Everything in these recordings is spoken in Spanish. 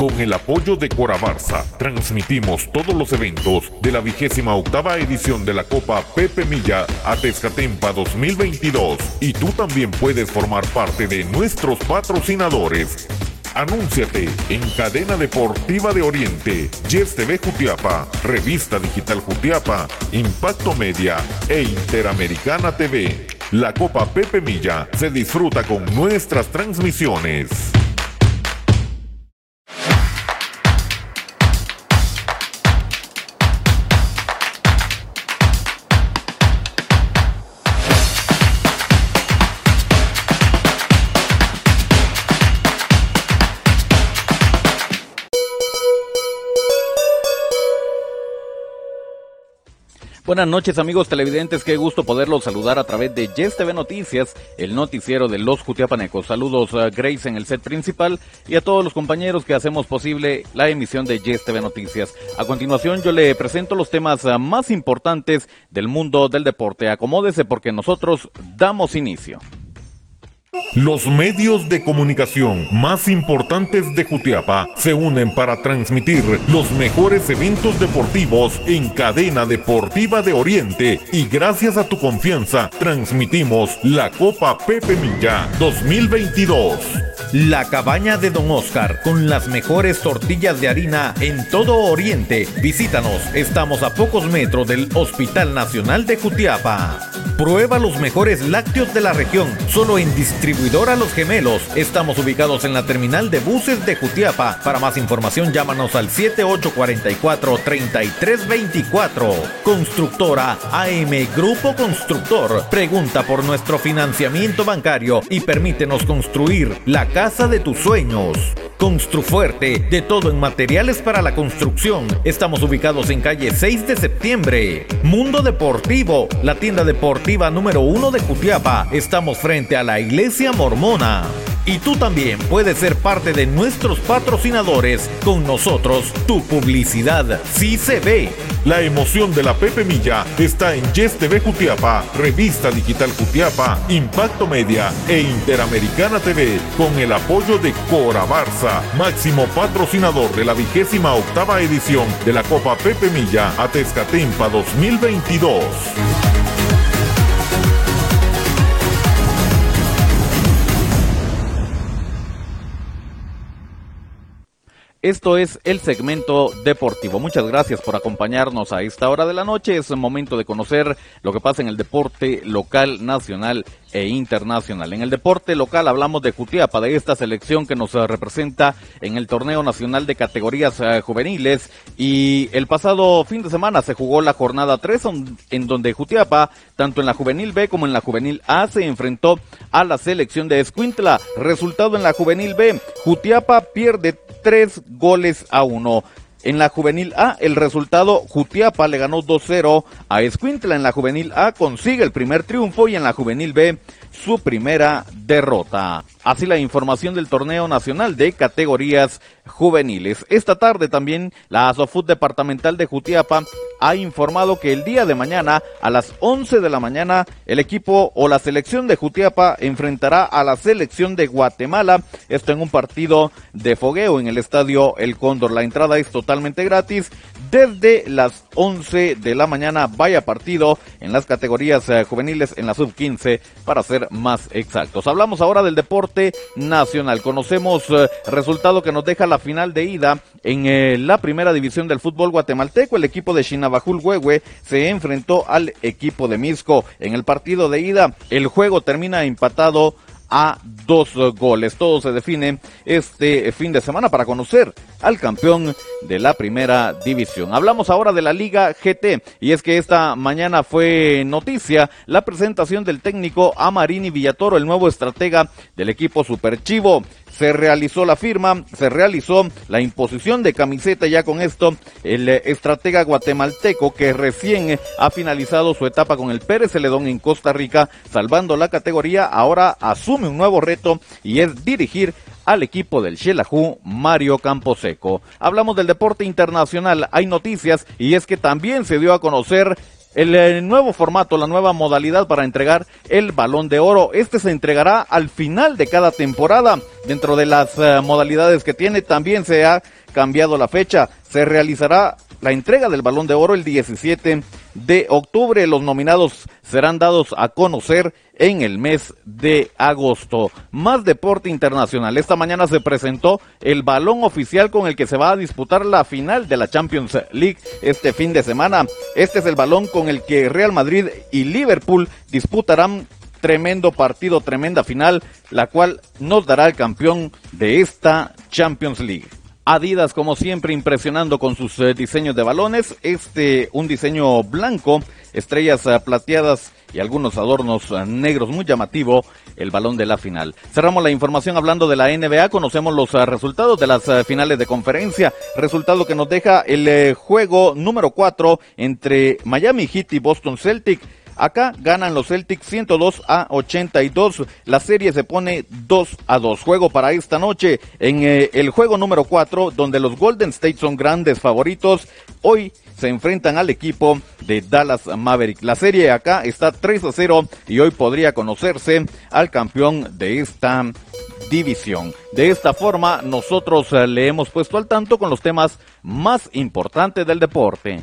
Con el apoyo de Corabarza, transmitimos todos los eventos de la vigésima octava edición de la Copa Pepe Milla a Tezcatempa 2022. Y tú también puedes formar parte de nuestros patrocinadores. Anúnciate en Cadena Deportiva de Oriente, Yes TV Jutiapa, Revista Digital Jutiapa, Impacto Media e Interamericana TV. La Copa Pepe Milla se disfruta con nuestras transmisiones. Buenas noches amigos televidentes, qué gusto poderlos saludar a través de Yes TV Noticias, el noticiero de los Jutiapanecos. Saludos a Grace en el set principal y a todos los compañeros que hacemos posible la emisión de Yes TV Noticias. A continuación yo le presento los temas ah, más importantes del mundo del deporte. Acomódese porque nosotros damos inicio. Los medios de comunicación más importantes de Jutiapa se unen para transmitir los mejores eventos deportivos en cadena deportiva de Oriente y gracias a tu confianza transmitimos la Copa Pepe Milla 2022. La cabaña de Don Oscar con las mejores tortillas de harina en todo Oriente. Visítanos, estamos a pocos metros del Hospital Nacional de Jutiapa. Prueba los mejores lácteos de la región, solo en Distribuidora Los Gemelos. Estamos ubicados en la terminal de buses de Jutiapa. Para más información llámanos al 7844-3324. Constructora AM Grupo Constructor. Pregunta por nuestro financiamiento bancario y permítenos construir la casa de tus sueños. Construfuerte, de todo en materiales para la construcción. Estamos ubicados en calle 6 de septiembre. Mundo Deportivo, la tienda deportiva número uno de Jutiapa. Estamos frente a la iglesia mormona. Y tú también puedes ser parte de nuestros patrocinadores. Con nosotros, tu publicidad sí se ve. La emoción de la Pepe Milla está en Yes TV Jutiapa, Revista Digital Jutiapa, Impacto Media e Interamericana TV, con el apoyo de Cora Barça, máximo patrocinador de la vigésima octava edición de la Copa Pepe Milla a Tezcatempa 2022. Esto es el segmento deportivo. Muchas gracias por acompañarnos a esta hora de la noche. Es momento de conocer lo que pasa en el deporte local, nacional e internacional. En el deporte local hablamos de Jutiapa, de esta selección que nos eh, representa en el torneo nacional de categorías eh, juveniles y el pasado fin de semana se jugó la jornada 3 en donde Jutiapa, tanto en la juvenil B como en la juvenil A, se enfrentó a la selección de Escuintla. Resultado en la juvenil B, Jutiapa pierde tres goles a uno. En la juvenil A, el resultado, Jutiapa le ganó 2-0 a Escuintla. En la juvenil A consigue el primer triunfo y en la juvenil B su primera derrota. Así la información del torneo nacional de categorías juveniles. Esta tarde también la Asofut departamental de Jutiapa ha informado que el día de mañana a las 11 de la mañana el equipo o la selección de Jutiapa enfrentará a la selección de Guatemala. Esto en un partido de fogueo en el estadio El Cóndor. La entrada es totalmente gratis desde las 11 de la mañana. Vaya partido en las categorías eh, juveniles en la sub 15 para ser más exactos. Ahora del deporte nacional. Conocemos eh, resultado que nos deja la final de ida en eh, la primera división del fútbol guatemalteco. El equipo de Chinabajul Huehue se enfrentó al equipo de Misco. En el partido de ida, el juego termina empatado a dos goles. Todo se define este fin de semana para conocer al campeón de la primera división. Hablamos ahora de la Liga GT y es que esta mañana fue noticia la presentación del técnico Amarini Villatoro, el nuevo estratega del equipo Super Chivo se realizó la firma, se realizó la imposición de camiseta ya con esto el eh, estratega guatemalteco que recién ha finalizado su etapa con el Pérez Celedón en Costa Rica, salvando la categoría, ahora asume un nuevo reto y es dirigir al equipo del Xelajú Mario Camposeco. Hablamos del deporte internacional, hay noticias y es que también se dio a conocer el, eh, nuevo formato, la nueva modalidad para entregar el balón de oro. Este se entregará al final de cada temporada. Dentro de las eh, modalidades que tiene también se ha cambiado la fecha. Se realizará la entrega del balón de oro el 17 de octubre. Los nominados serán dados a conocer en el mes de agosto. Más deporte internacional. Esta mañana se presentó el balón oficial con el que se va a disputar la final de la Champions League este fin de semana. Este es el balón con el que Real Madrid y Liverpool disputarán tremendo partido, tremenda final, la cual nos dará el campeón de esta Champions League. Adidas, como siempre, impresionando con sus eh, diseños de balones. Este, un diseño blanco, estrellas eh, plateadas y algunos adornos eh, negros muy llamativo, el balón de la final. Cerramos la información hablando de la NBA, conocemos los resultados de las finales de conferencia, resultado que nos deja el juego número 4 entre Miami Heat y Boston Celtic. Acá ganan los Celtics 102 a 82. La serie se pone 2 a 2. Juego para esta noche en eh, el juego número 4, donde los Golden State son grandes favoritos. Hoy se enfrentan al equipo de Dallas Maverick. La serie acá está 3 a 0 y hoy podría conocerse al campeón de esta división. De esta forma, nosotros eh, le hemos puesto al tanto con los temas más importantes del deporte.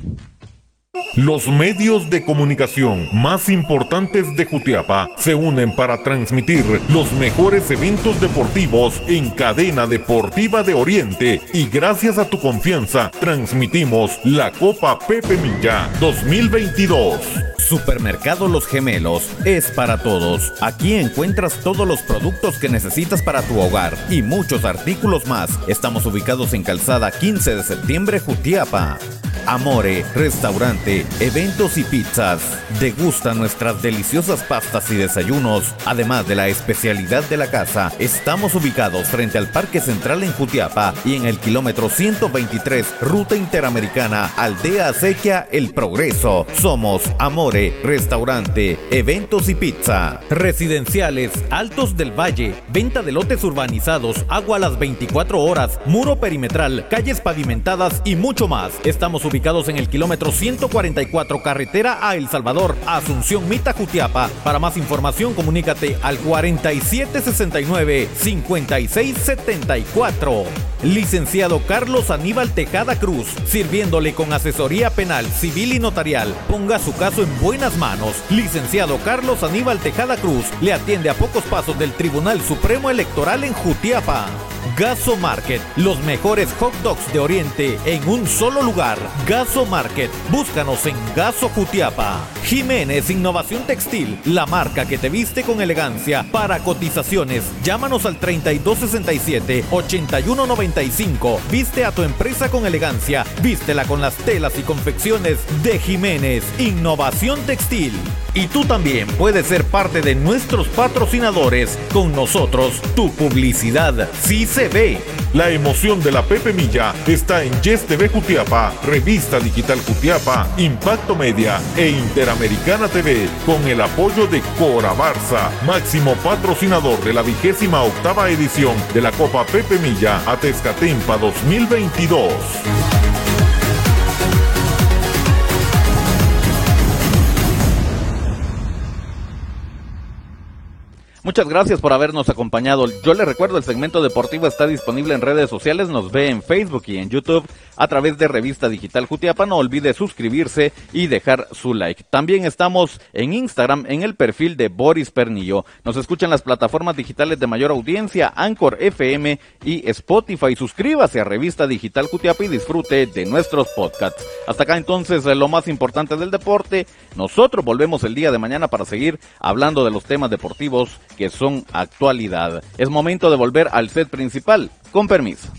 Los medios de comunicación más importantes de Jutiapa se unen para transmitir los mejores eventos deportivos en cadena deportiva de Oriente y gracias a tu confianza transmitimos la Copa Pepe Milla 2022. Supermercado Los Gemelos es para todos. Aquí encuentras todos los productos que necesitas para tu hogar y muchos artículos más. Estamos ubicados en Calzada 15 de septiembre, Jutiapa. Amore, restaurante, eventos y pizzas. Degusta nuestras deliciosas pastas y desayunos. Además de la especialidad de la casa, estamos ubicados frente al Parque Central en Jutiapa y en el kilómetro 123, Ruta Interamericana, Aldea Acequia, El Progreso. Somos Amore, restaurante, eventos y pizza. Residenciales, Altos del Valle, venta de lotes urbanizados, agua a las 24 horas, muro perimetral, calles pavimentadas y mucho más. Estamos ubicados ubicados en el kilómetro 144 carretera a El Salvador, Asunción Mita Jutiapa. Para más información comunícate al 4769 5674. Licenciado Carlos Aníbal Tejada Cruz, sirviéndole con asesoría penal, civil y notarial. Ponga su caso en buenas manos. Licenciado Carlos Aníbal Tejada Cruz le atiende a pocos pasos del Tribunal Supremo Electoral en Jutiapa. Gaso Market, los mejores hot dogs de Oriente en un solo lugar. Gaso Market, búscanos en Gaso Jutiapa. Jiménez Innovación Textil, la marca que te viste con elegancia. Para cotizaciones, llámanos al 3267-8195. Viste a tu empresa con elegancia, vístela con las telas y confecciones de Jiménez Innovación Textil. Y tú también puedes ser parte de nuestros patrocinadores. Con nosotros, tu publicidad sí se ve. La emoción de la Pepe Milla está en Yes TV Jutiapa, Revista Digital Jutiapa, Impacto Media e Interamericana TV, con el apoyo de Cora Barça, máximo patrocinador de la vigésima octava edición de la Copa Pepe Milla Atezcatempa 2022. Muchas gracias por habernos acompañado. Yo le recuerdo, el segmento deportivo está disponible en redes sociales, nos ve en Facebook y en YouTube a través de Revista Digital Jutiapa. No olvide suscribirse y dejar su like. También estamos en Instagram en el perfil de Boris Pernillo. Nos escuchan las plataformas digitales de mayor audiencia, Anchor FM y Spotify. Suscríbase a Revista Digital Jutiapa y disfrute de nuestros podcasts. Hasta acá entonces lo más importante del deporte. Nosotros volvemos el día de mañana para seguir hablando de los temas deportivos que son actualidad. Es momento de volver al set principal. Con permiso.